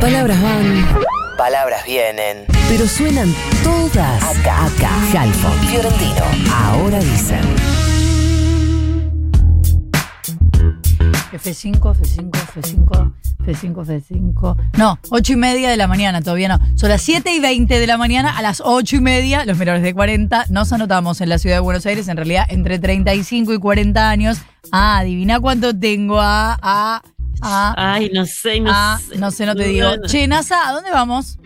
Palabras van, Palabras vienen. pero suenan todas acá. Acá. Halfon, Fiorentino. Ahora dicen. F5, F5, F5, F5, F5. No, 8 y media de la mañana, todavía no. Son las 7 y 20 de la mañana, a las 8 y media, los menores de 40 nos anotamos en la ciudad de Buenos Aires, en realidad entre 35 y 40 años. Ah, adivina cuánto tengo. A, a, a, Ay, no sé, no a, sé. no sé, no te digo. Bueno. Che, NASA, ¿a dónde vamos?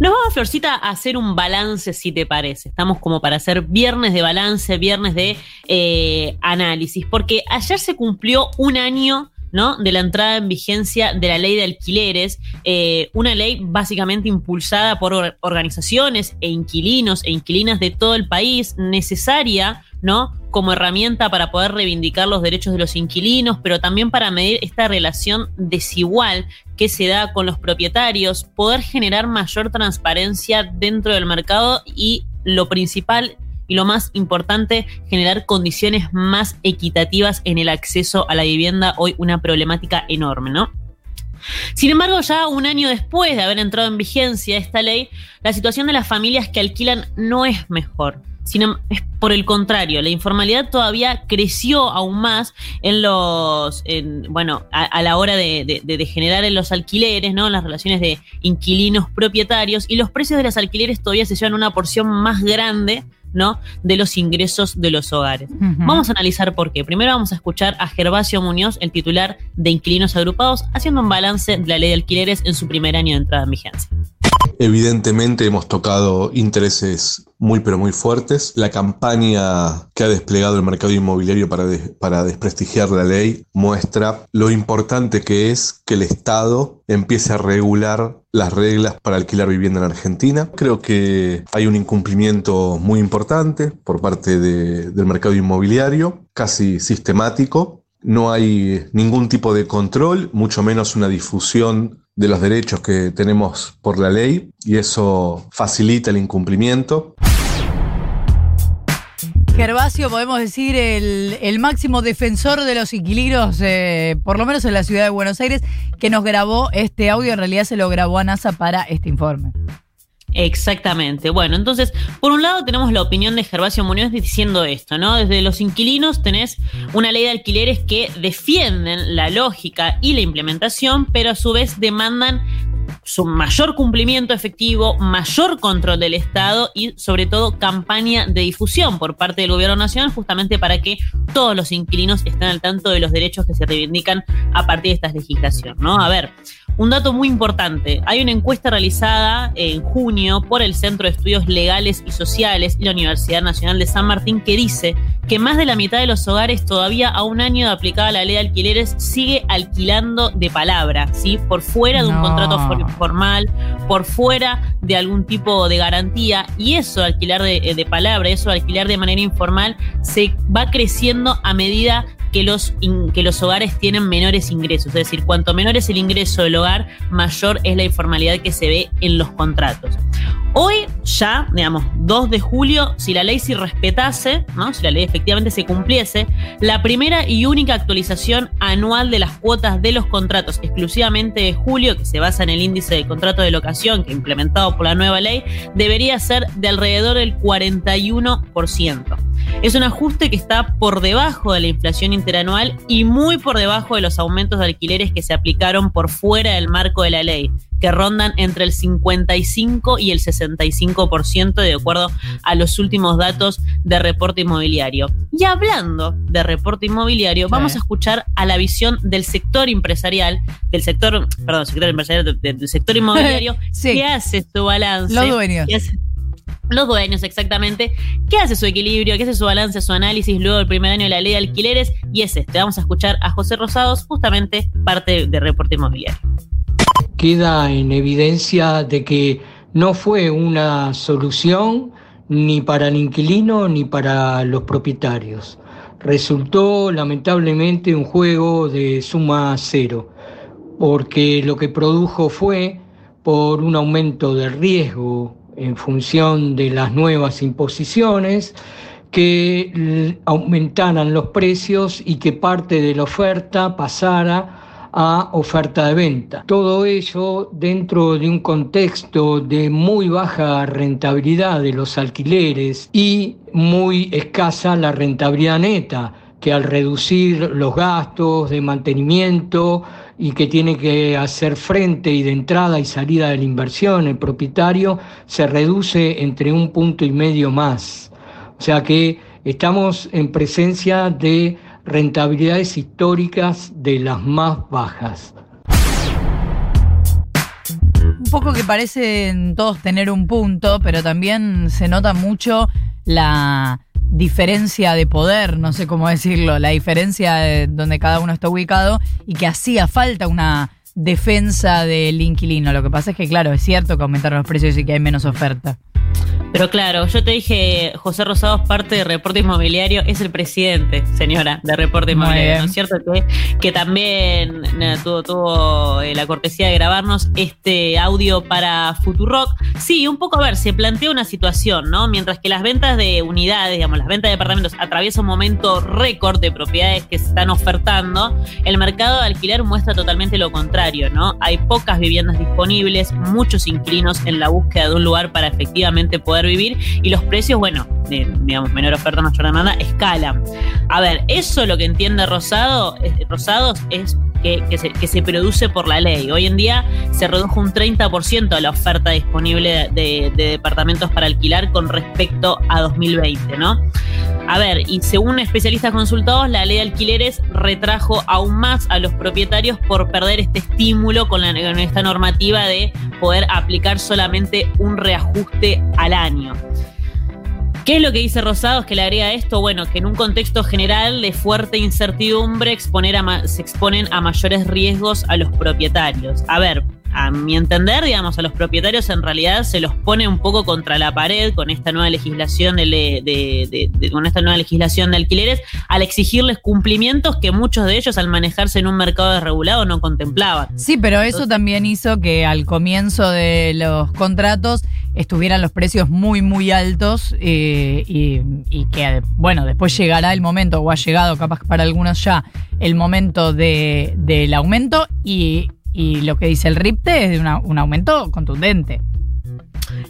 Nos vamos, Florcita, a hacer un balance, si te parece. Estamos como para hacer viernes de balance, viernes de eh, análisis, porque ayer se cumplió un año. ¿No? de la entrada en vigencia de la ley de alquileres, eh, una ley básicamente impulsada por or- organizaciones e inquilinos e inquilinas de todo el país, necesaria ¿no? como herramienta para poder reivindicar los derechos de los inquilinos, pero también para medir esta relación desigual que se da con los propietarios, poder generar mayor transparencia dentro del mercado y lo principal y lo más importante, generar condiciones más equitativas en el acceso a la vivienda, hoy una problemática enorme, ¿no? Sin embargo, ya un año después de haber entrado en vigencia esta ley, la situación de las familias que alquilan no es mejor. Sino es por el contrario, la informalidad todavía creció aún más en los, en, bueno, a, la hora de generar en los alquileres, ¿no? En las relaciones de inquilinos propietarios y los precios de los alquileres todavía se llevan una porción más grande, ¿no? De los ingresos de los hogares. Vamos a analizar por qué. Primero vamos a escuchar a Gervasio Muñoz, el titular de Inquilinos Agrupados, haciendo un balance de la ley de alquileres en su primer año de entrada en vigencia. Evidentemente hemos tocado intereses muy pero muy fuertes. La campaña que ha desplegado el mercado inmobiliario para, para desprestigiar la ley muestra lo importante que es que el Estado empiece a regular las reglas para alquilar vivienda en Argentina. Creo que hay un incumplimiento muy importante por parte de- del mercado inmobiliario, casi sistemático. No hay ningún tipo de control, mucho menos una difusión de los derechos que tenemos por la ley y eso facilita el incumplimiento. Gervasio, podemos decir, el, máximo defensor de los inquilinos, eh, por lo menos en la ciudad de Buenos Aires, que nos grabó este audio, en realidad se lo grabó a NASA para este informe. Exactamente. Bueno, entonces, por un lado tenemos la opinión de Gervasio Muñoz diciendo esto, ¿no? Desde los inquilinos tenés una ley de alquileres que defienden la lógica y la implementación, pero a su vez demandan su mayor cumplimiento efectivo, mayor control del Estado y sobre todo campaña de difusión por parte del gobierno nacional justamente para que todos los inquilinos estén al tanto de los derechos que se reivindican a partir de esta legislación, ¿no? A ver, un dato muy importante. Hay una encuesta realizada en junio por el Centro de Estudios Legales y Sociales y la Universidad Nacional de San Martín que dice que más de la mitad de los hogares todavía a un año de aplicada la ley de alquileres sigue alquilando de palabra, ¿sí? Por fuera de un No. contrato for- formal, por fuera de algún tipo de garantía y eso de alquilar de, de palabra, eso de alquilar de manera informal se va creciendo a medida que los, in- que los hogares tienen menores ingresos. Es decir, cuanto menor es el ingreso del hogar, mayor es la informalidad que se ve en los contratos. Hoy ya, digamos, 2 de julio, si la ley se respetase, ¿no? si la ley efectivamente se cumpliese, la primera y única actualización anual de las cuotas de los contratos exclusivamente de julio, que se basa en el índice de contrato de locación que implementado por la nueva ley, debería ser de alrededor del 41%. Es un ajuste que está por debajo de la inflación interanual y muy por debajo de los aumentos de alquileres que se aplicaron por fuera del marco de la ley, que rondan entre el 55 y el 65% de acuerdo a los últimos datos de reporte inmobiliario. Y hablando de reporte inmobiliario, Sí. vamos a escuchar a la visión del sector empresarial, del sector, perdón, sector empresarial, de- del sector inmobiliario, Sí. que hace su balance. Los dueños. que hace- los dueños, exactamente. ¿Qué hace su equilibrio? ¿Qué hace su balance, su análisis luego del primer año de la ley de alquileres? Y es este. Vamos a escuchar a José Rosados, justamente parte de reporte inmobiliario. Queda en evidencia de que no fue una solución ni para el inquilino ni para los propietarios. Resultó lamentablemente un juego de suma cero, porque lo que produjo fue por un aumento del riesgo en función de las nuevas imposiciones, que aumentaran los precios y que parte de la oferta pasara a oferta de venta. Todo ello dentro de un contexto de muy baja rentabilidad de los alquileres y muy escasa la rentabilidad neta que al reducir los gastos de mantenimiento y que tiene que hacer frente y de entrada y salida de la inversión el propietario, se reduce entre un punto y medio más. O sea que estamos en presencia de rentabilidades históricas de las más bajas. Un poco que parecen todos tener un punto, pero también se nota mucho la diferencia de poder, no sé cómo decirlo, la diferencia de donde cada uno está ubicado y que hacía falta una defensa del inquilino. Lo que pasa es que, claro, es cierto que aumentaron los precios y que hay menos oferta. Pero claro, yo te dije, José Rosado parte de Reporte Inmobiliario, es el presidente, señora, de Reporte Inmobiliario, ¿no es cierto? Que, que también tuvo, tuvo eh, la cortesía de grabarnos este audio para Futurock. Sí, un poco a ver, se plantea una situación, ¿no? Mientras que las ventas de unidades, digamos, las ventas de departamentos atraviesan un momento récord de propiedades que se están ofertando, el mercado de alquiler muestra totalmente lo contrario, ¿no? Hay pocas viviendas disponibles, muchos inquilinos en la búsqueda de un lugar para efectivamente poder vivir y los precios, bueno, digamos, menor oferta, mayor demanda, escalan. A ver, eso lo que entiende Rosado, Rosados es que, se, produce por la ley. Hoy en día se redujo un 30% la oferta disponible de, de, departamentos para alquilar con respecto a 2020, ¿no? A ver, y según especialistas consultados, la ley de alquileres retrajo aún más a los propietarios por perder este estímulo con, la, esta normativa de poder aplicar solamente un reajuste al año. ¿Qué es lo que dice Rosados que le agrega esto? Bueno, que en un contexto general de fuerte incertidumbre se exponen a mayores riesgos a los propietarios. A ver, a mi entender, digamos, a los propietarios en realidad se los pone un poco contra la pared con esta nueva legislación de, con esta nueva legislación de alquileres, al exigirles cumplimientos que muchos de ellos al manejarse en un mercado desregulado no contemplaban. Sí, pero eso también hizo que al comienzo de los contratos estuvieran los precios muy, muy altos eh, y, y, que, bueno, después llegará el momento, o ha llegado capaz para algunos ya, el momento de, del aumento y y lo que dice el RIPTE es de un aumento contundente.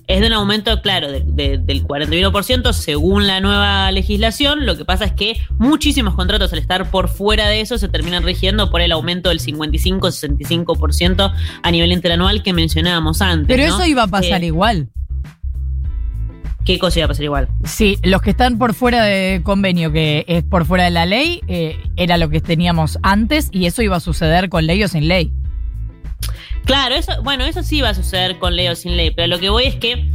Es de un aumento, claro, del 41% según la nueva legislación. Lo que pasa es que muchísimos contratos al estar por fuera de eso se terminan rigiendo por el aumento del 55-65% a nivel interanual que mencionábamos antes. Pero eso iba a pasar eh, igual. ¿Qué cosa iba a pasar igual? Sí, los que están por fuera de convenio, que es por fuera de la ley, eh, era lo que teníamos antes y eso iba a suceder con ley o sin ley. Claro, eso, bueno, eso sí va a suceder con ley o sin ley, pero lo que voy es que,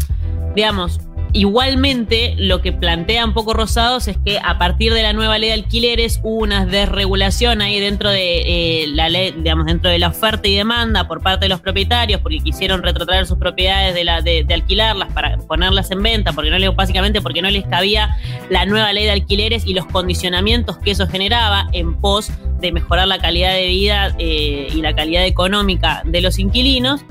digamos, Igualmente, lo que plantean poco Rosados es que a partir de la nueva ley de alquileres hubo una desregulación ahí dentro de eh, la ley, digamos, dentro de la oferta y demanda por parte de los propietarios, porque quisieron retrotraer sus propiedades de, la, de, alquilarlas para ponerlas en venta, porque no les, básicamente porque no les cabía la nueva ley de alquileres y los condicionamientos que eso generaba en pos de mejorar la calidad de vida eh, y la calidad económica de los inquilinos.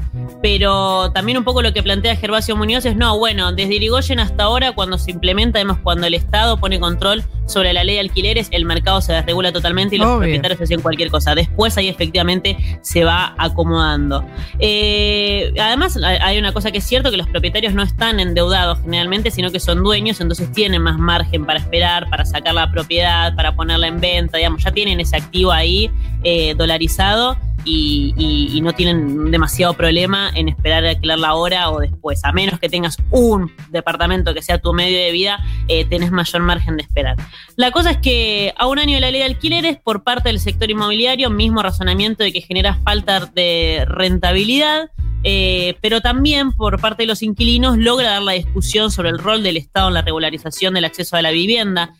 Pero también un poco lo que plantea Gervasio Muñoz es, no, bueno, desde Irigoyen hasta ahora, cuando se implementa, además cuando el Estado pone control sobre la ley de alquileres, el mercado se desregula totalmente y los propietarios hacen cualquier cosa. Después ahí efectivamente se va acomodando. Eh, además, hay una cosa que es cierto, que los propietarios no están endeudados generalmente, sino que son dueños, entonces tienen más margen para esperar, para sacar la propiedad, para ponerla en venta, digamos, ya tienen ese activo ahí eh, dolarizado y, no tienen demasiado problema en esperar a alquilar la hora o después. A menos que tengas un departamento que sea tu medio de vida, eh, tenés mayor margen de esperar. La cosa es que a un año de la ley de alquileres, por parte del sector inmobiliario, mismo razonamiento de que genera falta de rentabilidad. Eh, pero también por parte de los inquilinos logra dar la discusión sobre el rol del Estado en la regularización del acceso a la vivienda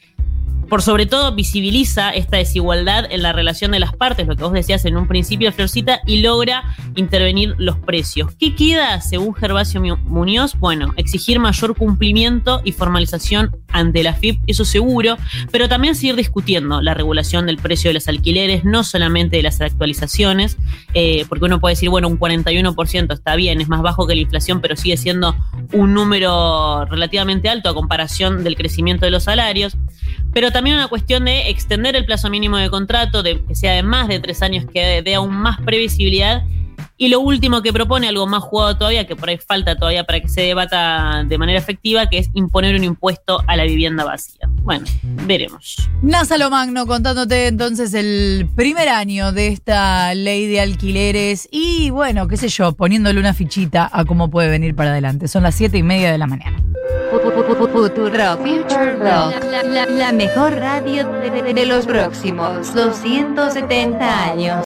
por sobre todo visibiliza esta desigualdad en la relación de las partes, lo que vos decías en un principio, Florcita, y logra intervenir los precios. ¿Qué queda, según Gervasio Muñoz? Bueno, exigir mayor cumplimiento y formalización ante la FIP, eso seguro, pero también seguir discutiendo la regulación del precio de los alquileres, no solamente de las actualizaciones, eh, porque uno puede decir, bueno, un 41% está bien, es más bajo que la inflación, pero sigue siendo un número relativamente alto a comparación del crecimiento de los salarios pero también una cuestión de extender el plazo mínimo de contrato, de que sea de más de tres años, que dé aún más previsibilidad. Y lo último que propone, algo más jugado todavía, que por ahí falta todavía para que se debata de manera efectiva, que es imponer un impuesto a la vivienda vacía. Bueno, veremos. NASA Magno contándote entonces el primer año de esta ley de alquileres y bueno, qué sé yo, poniéndole una fichita a cómo puede venir para adelante. Son las siete y media de la mañana. Futuro Future Rock, la, mejor radio de- de los próximos 270 años.